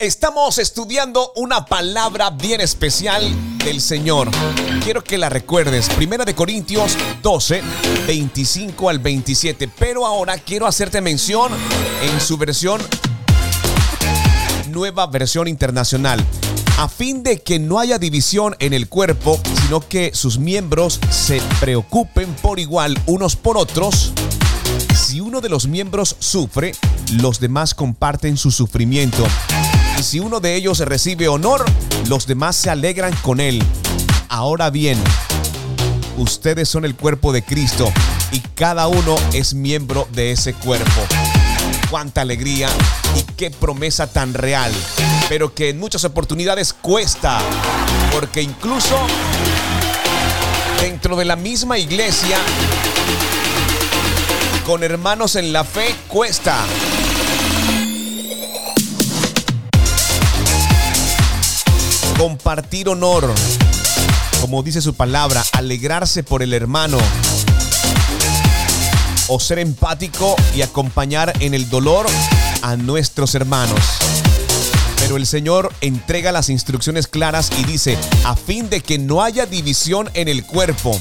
Estamos estudiando una palabra bien especial del Señor. Quiero que la recuerdes. Primera de Corintios 12, 25 al 27. Pero ahora quiero hacerte mención en su versión nueva versión internacional. A fin de que no haya división en el cuerpo, sino que sus miembros se preocupen por igual unos por otros. Si uno de los miembros sufre, los demás comparten su sufrimiento si uno de ellos recibe honor, los demás se alegran con él. Ahora bien, ustedes son el cuerpo de Cristo y cada uno es miembro de ese cuerpo. Cuánta alegría y qué promesa tan real, pero que en muchas oportunidades cuesta, porque incluso dentro de la misma iglesia, con hermanos en la fe, cuesta. Compartir honor, como dice su palabra, alegrarse por el hermano, o ser empático y acompañar en el dolor a nuestros hermanos. Pero el Señor entrega las instrucciones claras y dice, a fin de que no haya división en el cuerpo,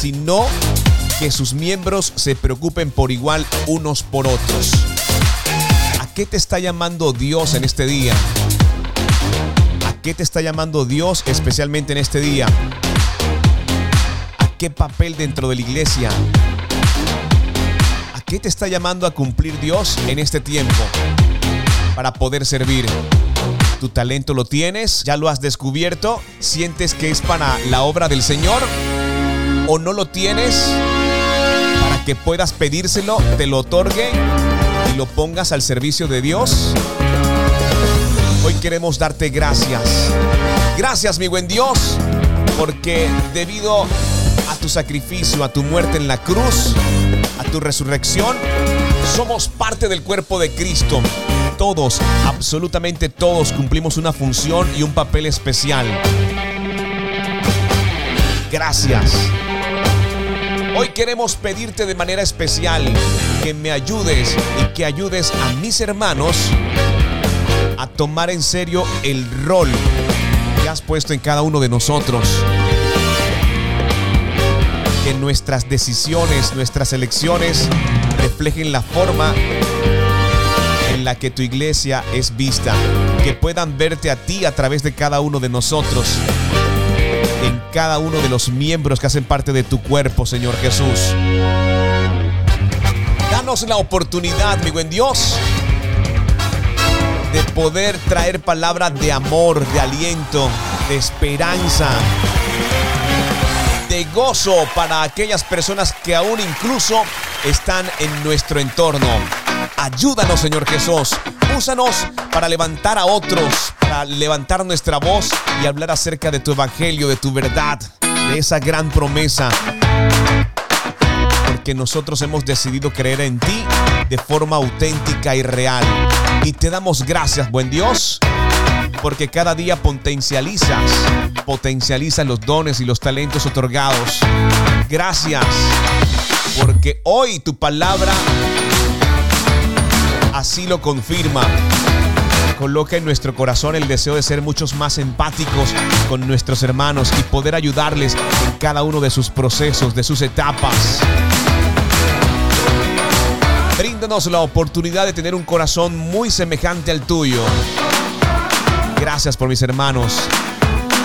sino que sus miembros se preocupen por igual unos por otros. ¿A qué te está llamando Dios en este día? Qué te está llamando Dios especialmente en este día? ¿A qué papel dentro de la iglesia? ¿A qué te está llamando a cumplir Dios en este tiempo para poder servir? ¿Tu talento lo tienes? ¿Ya lo has descubierto? ¿Sientes que es para la obra del Señor? ¿O no lo tienes para que puedas pedírselo, te lo otorgue y lo pongas al servicio de Dios? Hoy queremos darte gracias. Gracias, mi buen Dios, porque debido a tu sacrificio, a tu muerte en la cruz, a tu resurrección, somos parte del cuerpo de Cristo. Todos, absolutamente todos, cumplimos una función y un papel especial. Gracias. Hoy queremos pedirte de manera especial que me ayudes y que ayudes a mis hermanos a tomar en serio el rol que has puesto en cada uno de nosotros. Que nuestras decisiones, nuestras elecciones reflejen la forma en la que tu iglesia es vista. Que puedan verte a ti a través de cada uno de nosotros. En cada uno de los miembros que hacen parte de tu cuerpo, Señor Jesús. Danos la oportunidad, mi buen Dios poder traer palabras de amor, de aliento, de esperanza, de gozo para aquellas personas que aún incluso están en nuestro entorno. Ayúdanos, Señor Jesús. Úsanos para levantar a otros, para levantar nuestra voz y hablar acerca de tu evangelio, de tu verdad, de esa gran promesa. Porque nosotros hemos decidido creer en ti de forma auténtica y real. Y te damos gracias, buen Dios, porque cada día potencializas, potencializas los dones y los talentos otorgados. Gracias, porque hoy tu palabra así lo confirma. Coloca en nuestro corazón el deseo de ser muchos más empáticos con nuestros hermanos y poder ayudarles en cada uno de sus procesos, de sus etapas. Bríndanos la oportunidad de tener un corazón muy semejante al tuyo. Gracias por mis hermanos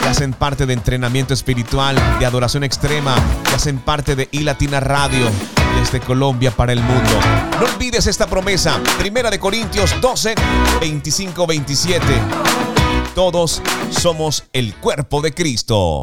que hacen parte de entrenamiento espiritual, de adoración extrema, que hacen parte de iLatina Radio desde Colombia para el mundo. No olvides esta promesa, Primera de Corintios 12, 25, 27. Todos somos el cuerpo de Cristo.